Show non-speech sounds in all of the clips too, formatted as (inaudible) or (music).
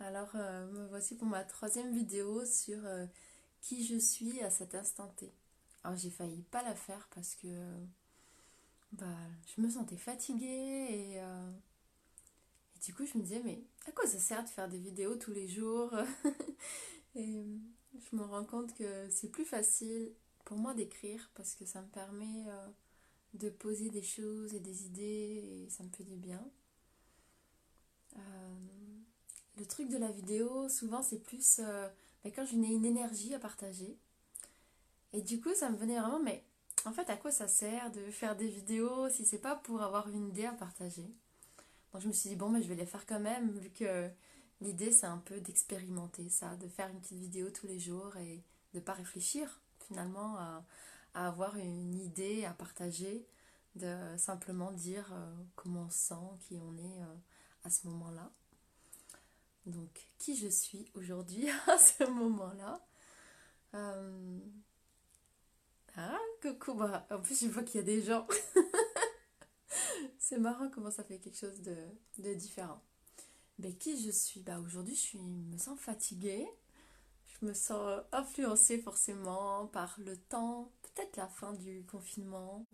Alors euh, me voici pour ma troisième vidéo sur euh, qui je suis à cet instant T. Alors j'ai failli pas la faire parce que euh, bah, je me sentais fatiguée et, et, du coup je me disais mais à quoi ça sert de faire des vidéos tous les jours (laughs) Et je me rends compte que c'est plus facile pour moi d'écrire parce que ça me permet de poser des choses et des idées et ça me fait du bien. Le truc de la vidéo, souvent, c'est plus euh, bah, quand je n'ai une énergie à partager. Et du coup, ça me venait vraiment, mais en fait, à quoi ça sert de faire des vidéos si c'est pas pour avoir une idée à partager? Donc, je me suis dit, bon, mais je vais les faire quand même, vu que l'idée, c'est un peu d'expérimenter ça, de faire une petite vidéo tous les jours et de pas réfléchir finalement à, avoir une idée à partager, de simplement dire euh, comment on sent, qui on est euh, à ce moment-là donc qui je suis aujourd'hui (laughs) à ce moment-là. Euh, ah, coucou, bah, en plus je vois qu'il y a des gens. (laughs) C'est marrant comment ça fait quelque chose de, différent. Mais qui je suis? Bah, Aujourd'hui je me sens fatiguée. Je me sens influencée forcément par le temps, peut-être la fin du confinement.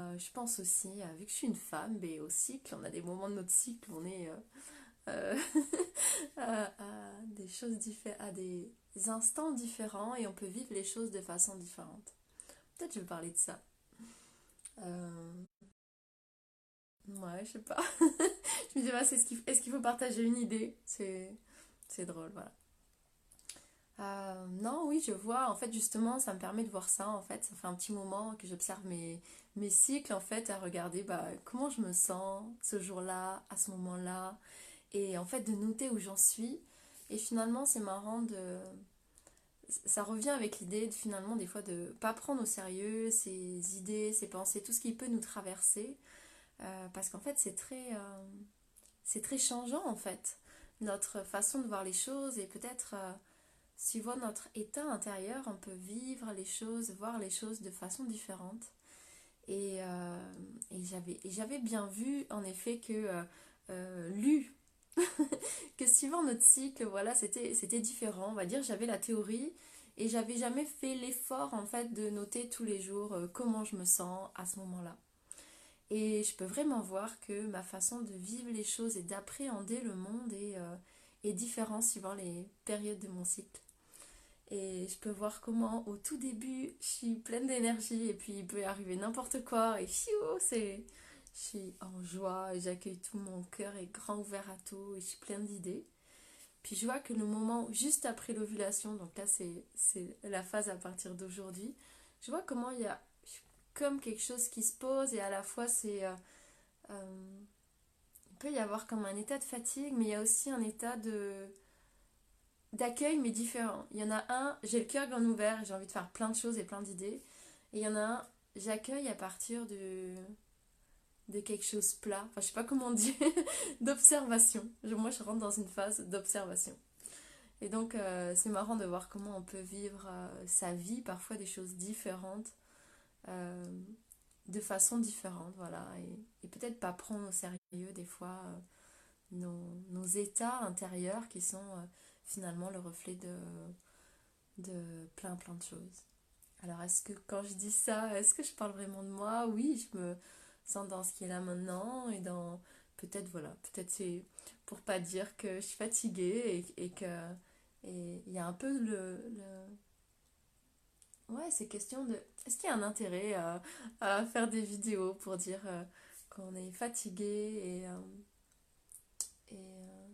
Euh, je pense aussi, euh, vu que je suis une femme, mais au cycle, on a des moments de notre cycle, on est euh, (laughs) à, des choses différentes, à des instants différents et on peut vivre les choses de façon différente. Peut-être je vais parler de ça. Euh, ouais, je sais pas. (laughs) je me dis, est-ce qu'il faut partager une idée? C'est drôle, voilà. Euh, non, oui, je vois. En fait, justement, ça me permet de voir ça. En fait, ça fait un petit moment que j'observe mes, mes cycles, en fait, à regarder bah, comment je me sens ce jour-là, à ce moment-là et en fait de noter où j'en suis. Et finalement, c'est marrant de. Ça revient avec l'idée de finalement des fois de pas prendre au sérieux ces idées, ces pensées, tout ce qui peut nous traverser, euh, parce qu'en fait c'est très euh, c'est très changeant en fait notre façon de voir les choses et peut-être euh, suivant notre état intérieur, on peut vivre les choses, voir les choses de façon différente. Et, et j'avais bien vu en effet que lu (laughs) que suivant notre cycle, voilà, c'était, c'était différent. On va dire, j'avais la théorie et j'avais jamais fait l'effort en fait de noter tous les jours euh, comment je me sens à ce moment-là. Et je peux vraiment voir que ma façon de vivre les choses et d'appréhender le monde est, euh, est différente suivant les périodes de mon cycle. Et je peux voir comment au tout début je suis pleine d'énergie et puis il peut arriver n'importe quoi et c'est je suis en joie, j'accueille tout mon cœur est grand ouvert à tout et je suis pleine d'idées. Puis je vois que le moment juste après l'ovulation, donc là c'est la phase à partir d'aujourd'hui, je vois comment il y a comme quelque chose qui se pose et à la fois c'est... Euh, euh, il peut y avoir comme un état de fatigue, mais il y a aussi un état de d'accueil mais différent. Il y en a un, j'ai le cœur grand ouvert j'ai envie de faire plein de choses et plein d'idées. Et il y en a un, j'accueille à partir de de quelque chose plat, enfin je sais pas comment dit, (laughs) d'observation. Moi je rentre dans une phase d'observation. Et donc euh, c'est marrant de voir comment on peut vivre euh, sa vie, parfois des choses différentes, euh, de façon différente, voilà. Et, peut-être pas prendre au sérieux des fois nos, états intérieurs qui sont finalement le reflet de plein plein de choses. Alors est-ce que quand je dis ça, est-ce que je parle vraiment de moi? Oui, je me sans dans ce qui est là maintenant et dans peut-être voilà peut-être c'est pour pas dire que je suis fatiguée et, et que et il y a un peu le, ouais c'est question de est-ce qu'il y a un intérêt à, faire des vidéos pour dire euh, qu'on est fatigué et, euh, et euh,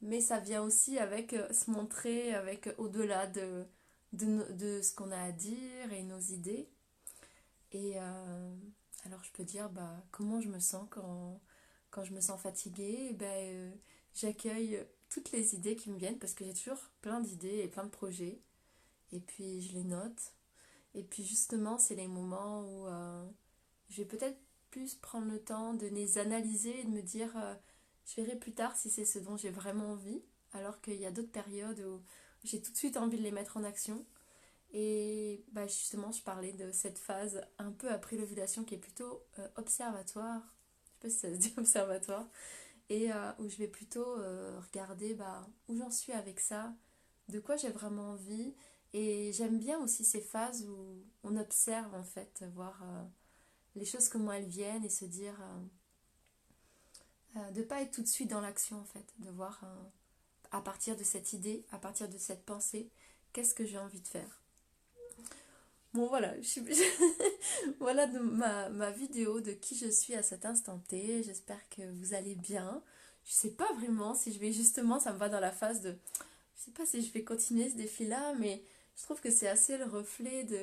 mais ça vient aussi avec se montrer avec au-delà de, de, de ce qu'on a à dire et nos idées et euh, alors je peux dire bah, comment je me sens quand, quand je me sens fatiguée. euh, j'accueille toutes les idées qui me viennent parce que j'ai toujours plein d'idées et plein de projets. Et puis je les note. Et puis justement, c'est les moments où euh, je vais peut-être plus prendre le temps de les analyser et de me dire je verrai plus tard si c'est ce dont j'ai vraiment envie. Alors qu'il y a d'autres périodes où j'ai tout de suite envie de les mettre en action. Et bah justement, je parlais de cette phase un peu après l'ovulation qui est plutôt euh, observatoire. Je sais pas si ça se dit (laughs) observatoire. et euh, où je vais plutôt euh, regarder bah, où j'en suis avec ça, de quoi j'ai vraiment envie. Et j'aime bien aussi ces phases où on observe en fait, voir les choses comment elles viennent et se dire de pas être tout de suite dans l'action en fait, de voir à partir de cette idée, à partir de cette pensée, qu'est-ce que j'ai envie de faire. Bon voilà, (laughs) voilà ma, vidéo de qui je suis à cet instant T. J'espère que vous allez bien. Je sais pas vraiment si je vais justement, ça me va dans la phase de... Je sais pas si je vais continuer ce défi-là, mais je trouve que c'est assez le reflet de...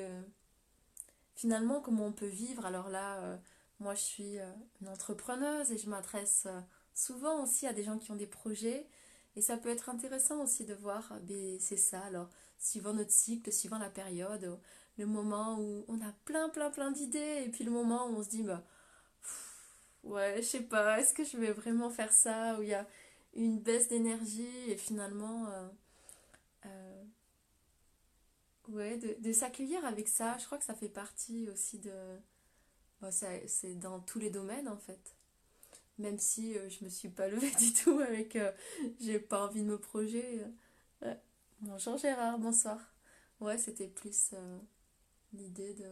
Finalement, comment on peut vivre. Alors là, euh, moi je suis euh, une entrepreneuse et je m'adresse euh, souvent aussi à des gens qui ont des projets. Et ça peut être intéressant aussi de voir, ben, c'est ça, alors, suivant notre cycle, suivant la période, le moment où on a plein, plein, plein d'idées, et puis le moment où on se dit, bah, ouais, je sais pas, est-ce que je vais vraiment faire ça, où il y a une baisse d'énergie, et finalement, euh, euh, ouais, de, s'accueillir avec ça, je crois que ça fait partie aussi de. Bah, c'est dans tous les domaines en fait. Même si euh, je me suis pas (laughs) levée du tout avec j'ai pas envie de me projeter. Bonjour Gérard, bonsoir. Ouais, c'était plus l'idée de...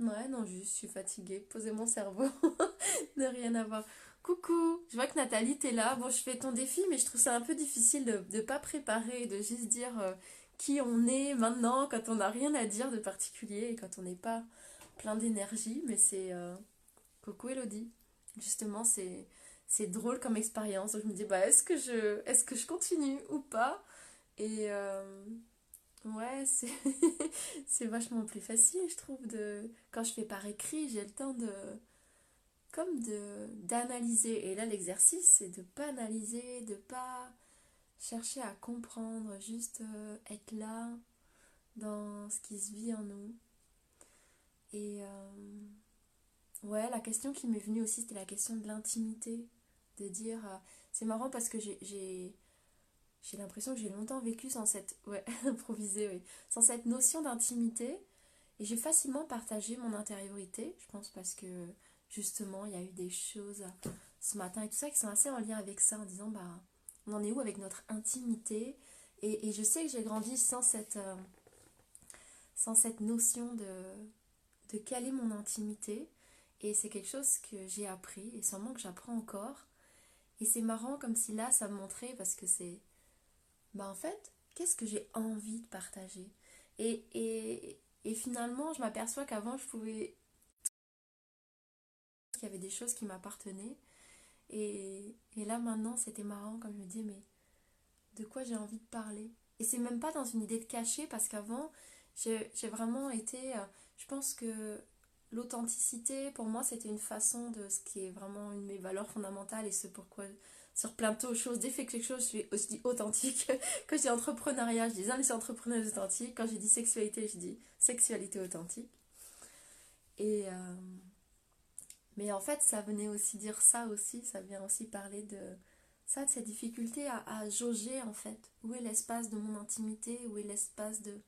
Ouais, non, juste, je suis fatiguée. Posez mon cerveau. (laughs) de rien avoir. Coucou, je vois que Nathalie, t'es là. Bon, je fais ton défi, mais je trouve ça un peu difficile de ne pas préparer, de juste dire euh, qui on est maintenant quand on n'a rien à dire de particulier et quand on n'est pas plein d'énergie. Mais c'est. Euh, coucou Elodie. Justement, c'est c'est drôle comme expérience. Je me dis, bah, est-ce que je, est-ce que je continue ou pas? Et euh, ouais, (laughs) c'est vachement plus facile, je trouve, de quand je fais par écrit, j'ai le temps de comme de d'analyser. Et là, l'exercice, c'est de pas analyser, de pas chercher à comprendre, juste euh, être là dans ce qui se vit en nous. Et euh, ouais, la question qui m'est venue aussi, c'était la question de l'intimité. De dire, c'est marrant parce que j'ai j'ai l'impression que j'ai longtemps vécu sans cette ouais (laughs) improvisé oui. Sans cette notion d'intimité. Et j'ai facilement partagé mon intériorité je pense parce que justement il y a eu des choses ce matin et tout ça qui sont assez en lien avec ça en disant bah on en est où avec notre intimité? Et, je sais que j'ai grandi sans cette euh, sans cette notion de de quelle est mon intimité. Et c'est quelque chose que j'ai appris et sûrement que j'apprends encore. Et c'est marrant comme si là ça me montrait parce que c'est bah en fait, qu'est-ce que j'ai envie de partager? Et, et, et finalement, je m'aperçois qu'avant, je pouvais... Il y avait des choses qui m'appartenaient. Et, et là, maintenant, c'était marrant comme je me dis, mais de quoi j'ai envie de parler? Et c'est même pas dans une idée de cacher, parce qu'avant, j'ai vraiment été... Euh, je pense que l'authenticité, pour moi, c'était une façon de ce qui est vraiment une de mes valeurs fondamentales et ce pourquoi sur plein de choses. Dès que quelque chose, je suis aussi authentique. (laughs) Quand dis entrepreneuriat, je dis ah, mais c'est authentique. Quand je dis sexualité, je dis sexualité authentique. Et euh, mais en fait, ça venait aussi dire ça aussi. Ça vient aussi parler de ça, de cette difficulté à, à jauger en fait. Où est l'espace de mon intimité? Où est l'espace de,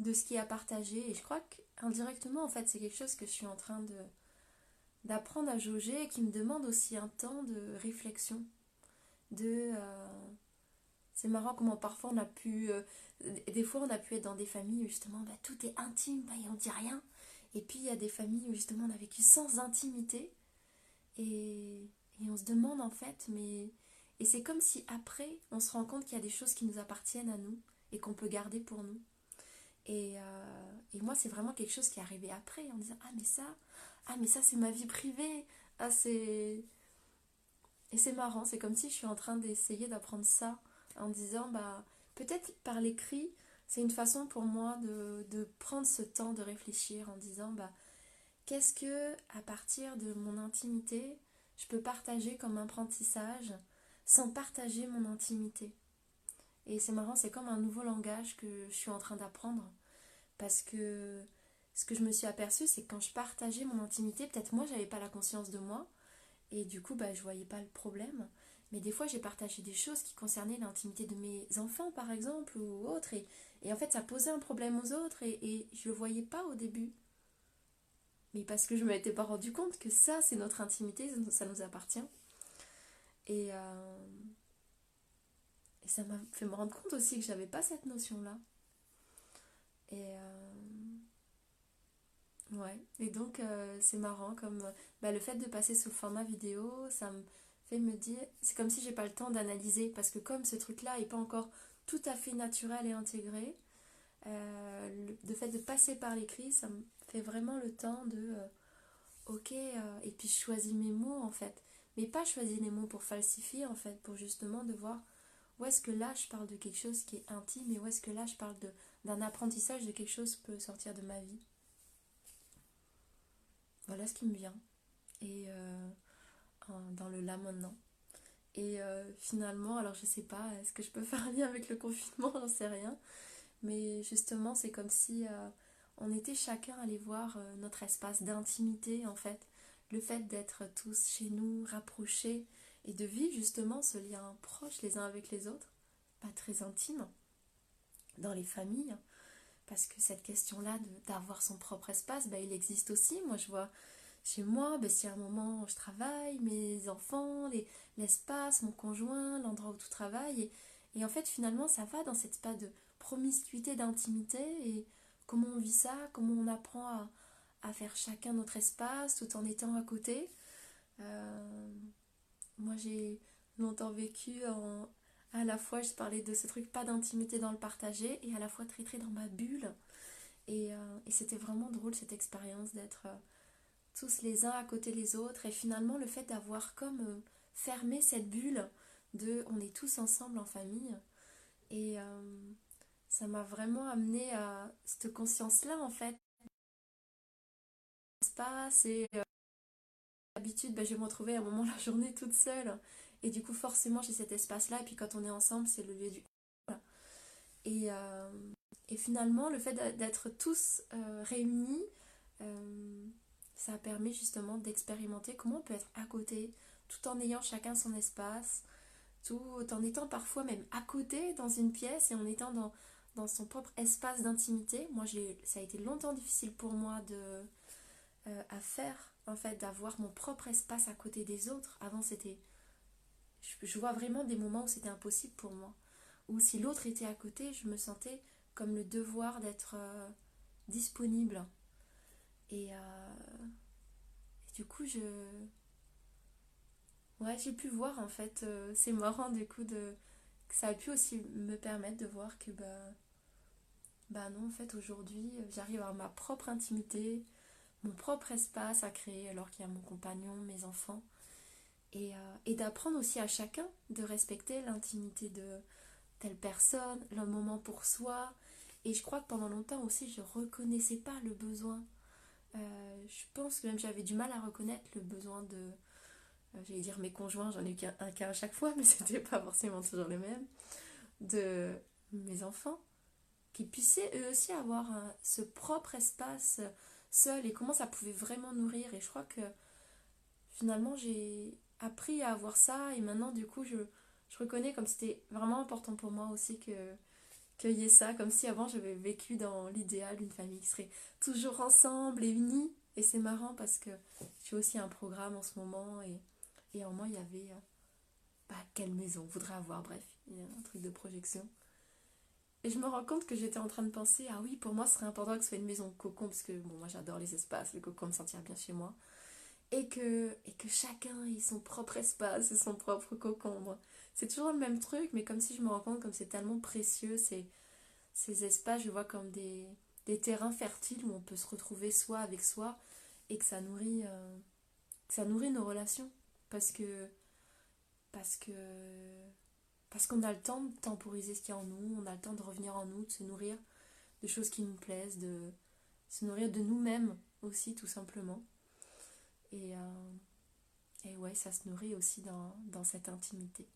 de ce qui est à partager? Et je crois qu'indirectement, en fait, c'est quelque chose que je suis en train de d'apprendre à jauger et qui me demande aussi un temps de réflexion de euh, c'est marrant comment parfois on a pu euh, des fois on a pu être dans des familles où justement bah, tout est intime bah, et on dit rien. Et puis il y a des familles où justement on a vécu sans intimité. Et, on se demande en fait mais et c'est comme si après on se rend compte qu'il y a des choses qui nous appartiennent à nous et qu'on peut garder pour nous. Et, euh, et moi c'est vraiment quelque chose qui est arrivé après en disant ah mais ça ah mais ça c'est ma vie privée. Ah c'est et c'est marrant, c'est comme si je suis en train d'essayer d'apprendre ça en disant, bah, peut-être par l'écrit, c'est une façon pour moi de, prendre ce temps de réfléchir en disant, bah, qu'est-ce que, à partir de mon intimité, je peux partager comme apprentissage sans partager mon intimité? Et c'est marrant, c'est comme un nouveau langage que je suis en train d'apprendre. Parce que ce que je me suis aperçue, c'est que quand je partageais mon intimité, peut-être moi, j'avais pas la conscience de moi, et du coup, bah, je voyais pas le problème. Mais des fois, j'ai partagé des choses qui concernaient l'intimité de mes enfants, par exemple, ou autres. Et, en fait, ça posait un problème aux autres et, et je le voyais pas au début. mais parce que je ne m'étais pas rendu compte que ça, c'est notre intimité, ça nous appartient. Et, euh, et ça m'a fait me rendre compte aussi que j'avais pas cette notion-là. Et euh, ouais, et donc euh, c'est marrant comme bah, le fait de passer sous format vidéo, ça me fait me dire, c'est comme si j'ai pas le temps d'analyser parce que comme ce truc-là est pas encore tout à fait naturel et intégré, le, fait de passer par l'écrit, ça me fait vraiment le temps de ok, et puis je choisis mes mots en fait mais pas choisir les mots pour falsifier en fait, pour justement de voir où est-ce que là je parle de quelque chose qui est intime et où est-ce que là je parle d'un apprentissage de quelque chose qui peut sortir de ma vie. Voilà ce qui me vient. Et euh, dans le là maintenant. Et euh, finalement, alors je sais pas, est-ce que je peux (laughs) faire un lien avec le confinement? J'en sais rien. Mais justement, c'est comme si euh, on était chacun allé voir notre espace d'intimité en fait le fait d'être tous chez nous, rapprochés, et de vivre justement ce lien proche les uns avec les autres, pas très intime, dans les familles, parce que cette question-là d'avoir son propre espace, bah, il existe aussi. Moi, je vois chez moi, bah, si à un moment je travaille, mes enfants, l'espace, mon conjoint, l'endroit où tout travaille, et, et en fait, finalement, ça va dans cet espace de promiscuité, d'intimité, et comment on vit ça, comment on apprend à, à faire chacun notre espace tout en étant à côté. Euh, moi j'ai longtemps vécu en, à la fois, je parlais de ce truc pas d'intimité dans le partager et à la fois très très dans ma bulle. Et, euh, c'était vraiment drôle cette expérience d'être euh, tous les uns à côté des autres et finalement le fait d'avoir comme fermé cette bulle de on est tous ensemble en famille. Et ça m'a vraiment amené à cette conscience-là en fait espace et euh, d'habitude bah, je vais me retrouver à un moment de la journée toute seule et du coup forcément j'ai cet espace là et puis quand on est ensemble c'est le lieu du et, euh, et finalement le fait d'être tous euh, réunis ça permet justement d'expérimenter comment on peut être à côté tout en ayant chacun son espace tout en étant parfois même à côté dans une pièce et en étant dans, dans son propre espace d'intimité moi ça a été longtemps difficile pour moi de euh, à faire, en fait, d'avoir mon propre espace à côté des autres. Avant, c'était. Je, vois vraiment des moments où c'était impossible pour moi. Ou si l'autre était à côté, je me sentais comme le devoir d'être euh, disponible. Et, euh, et, du coup, je. Ouais, j'ai pu voir en fait. c'est marrant du coup de. Que ça a pu aussi me permettre de voir que bah. Bah non, en fait, aujourd'hui, j'arrive à ma propre intimité, mon propre espace à créer alors qu'il y a mon compagnon, mes enfants. Et, euh, et d'apprendre aussi à chacun de respecter l'intimité de telle personne, le moment pour soi. Et je crois que pendant longtemps aussi, je reconnaissais pas le besoin. Euh, je pense que même j'avais du mal à reconnaître le besoin de. Euh, j'allais dire mes conjoints, j'en ai eu qu'un cas à chaque fois, mais (laughs) c'était pas forcément toujours les mêmes. De mes enfants, qui puissaient eux aussi avoir ce propre espace seule et comment ça pouvait vraiment nourrir. Et je crois que finalement j'ai appris à avoir ça et maintenant du coup je, je reconnais comme c'était vraiment important pour moi aussi que qu'il y ait ça, comme si avant j'avais vécu dans l'idéal d'une famille qui serait toujours ensemble et unie. Et c'est marrant parce que je fais aussi un programme en ce moment et, et en moi il y avait euh, bah, quelle maison on voudrait avoir, bref, il y a un truc de projection. Et je me rends compte que j'étais en train de penser, ah oui, pour moi, ce serait important que ce soit une maison cocon, parce que bon, moi j'adore les espaces, le cocon me sentirait bien chez moi. Et que, et que chacun ait son propre espace et son propre cocon. C'est toujours le même truc, mais comme si je me rends compte, comme c'est tellement précieux, ces, ces espaces, je vois comme des, des terrains fertiles où on peut se retrouver soi avec soi et que ça nourrit, euh, ça nourrit nos relations. Parce que, parce que parce qu'on a le temps de temporiser ce qu'il y a en nous, on a le temps de revenir en nous, de se nourrir de choses qui nous plaisent, de se nourrir de nous-mêmes aussi, tout simplement. Et, euh, et ouais, ça se nourrit aussi dans, dans cette intimité.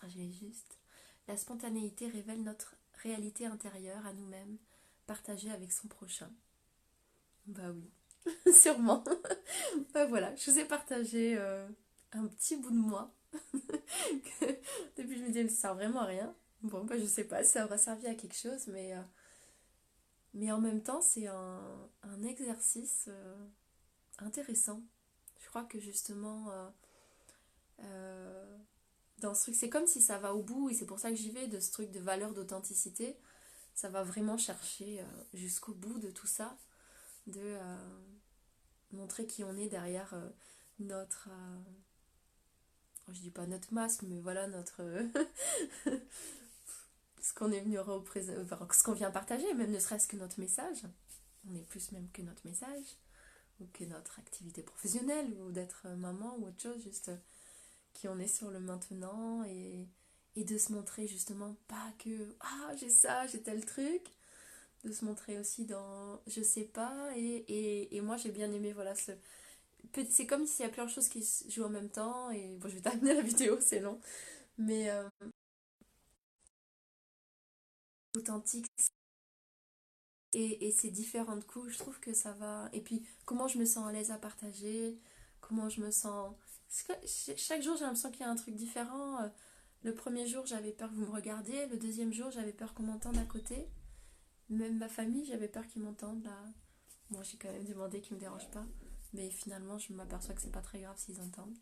Ah, je vais juste. La spontanéité révèle notre réalité intérieure à nous-mêmes, partagée avec son prochain. Bah oui, (laughs) sûrement. bah voilà, je vous ai partagé euh, un petit bout de moi (laughs) Depuis, je me disais, ça sert vraiment à rien. Bon, bah, je sais pas si ça aura servi à quelque chose, mais, euh, Mais en même temps, c'est un, un exercice intéressant. Je crois que justement, euh, euh, dans ce truc, c'est comme si ça va au bout, et c'est pour ça que j'y vais, de ce truc de valeur d'authenticité. Ça va vraiment chercher jusqu'au bout de tout ça, de montrer qui on est derrière notre je dis pas notre masque, mais voilà notre. (laughs) ce qu'on est venu représenter, ce qu'on vient partager, même ne serait-ce que notre message. On est plus même que notre message, que notre activité professionnelle, ou d'être maman, ou autre chose, juste qui on est sur le maintenant et, et de se montrer justement pas que ah j'ai ça, j'ai tel truc, de se montrer aussi dans je sais pas, et, et, et moi j'ai bien aimé voilà ce c'est comme s'il y a plein de choses qui se jouent en même temps et bon je vais terminer (laughs) la vidéo c'est long mais euh, authentique et, et ces différentes couches je trouve que ça va. Et puis comment je me sens à l'aise à partager comment je me sens. Chaque jour j'ai l'impression qu'il y a un truc différent. Euh, le premier jour j'avais peur que vous me regardiez. Le deuxième jour j'avais peur qu'on m'entende à côté. Même ma famille j'avais peur qu'ils m'entendent là. Moi j'ai quand même demandé qu'ils me dérangent pas. Mais finalement, je m'aperçois que c'est pas très grave s'ils entendent.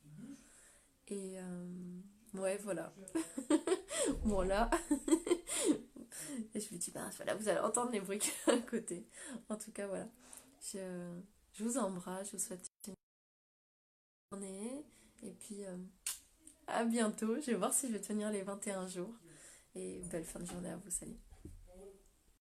Et euh, ouais, voilà. (laughs) bon, là. (laughs) Et je me dis, bah voilà, vous allez entendre les bruits à côté. En tout cas, voilà. Je, je vous embrasse, je vous souhaite une journée. Et puis, euh, à bientôt. Je vais voir si je vais tenir les 21 jours. Et belle fin de journée à vous. Salut.